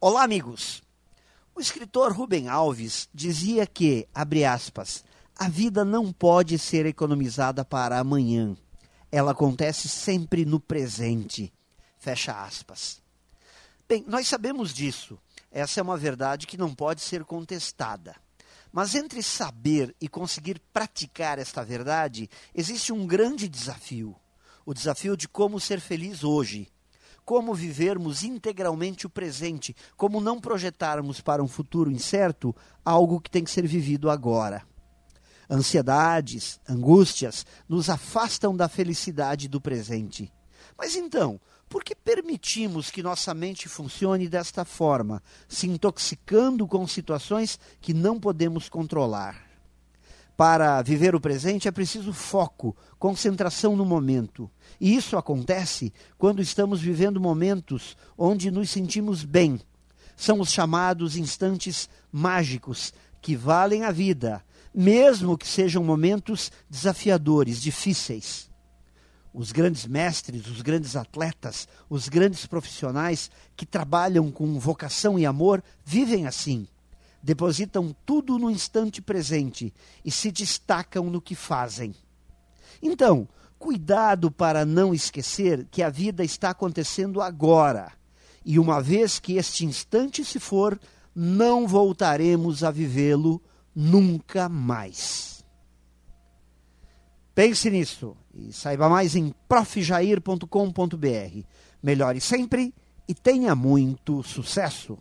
Olá, amigos! O escritor Rubem Alves dizia que, abre aspas, a vida não pode ser economizada para amanhã. Ela acontece sempre no presente. Fecha aspas. Bem, nós sabemos disso. Essa é uma verdade que não pode ser contestada. Mas entre saber e conseguir praticar esta verdade, existe um grande desafio. O desafio de como ser feliz hoje como vivermos integralmente o presente, como não projetarmos para um futuro incerto algo que tem que ser vivido agora. Ansiedades, angústias nos afastam da felicidade do presente. Mas então, por que permitimos que nossa mente funcione desta forma, se intoxicando com situações que não podemos controlar? Para viver o presente é preciso foco, concentração no momento. E isso acontece quando estamos vivendo momentos onde nos sentimos bem. São os chamados instantes mágicos que valem a vida, mesmo que sejam momentos desafiadores, difíceis. Os grandes mestres, os grandes atletas, os grandes profissionais que trabalham com vocação e amor vivem assim depositam tudo no instante presente e se destacam no que fazem. Então, cuidado para não esquecer que a vida está acontecendo agora. E uma vez que este instante se for, não voltaremos a vivê-lo nunca mais. Pense nisso e saiba mais em profjair.com.br. Melhore sempre e tenha muito sucesso!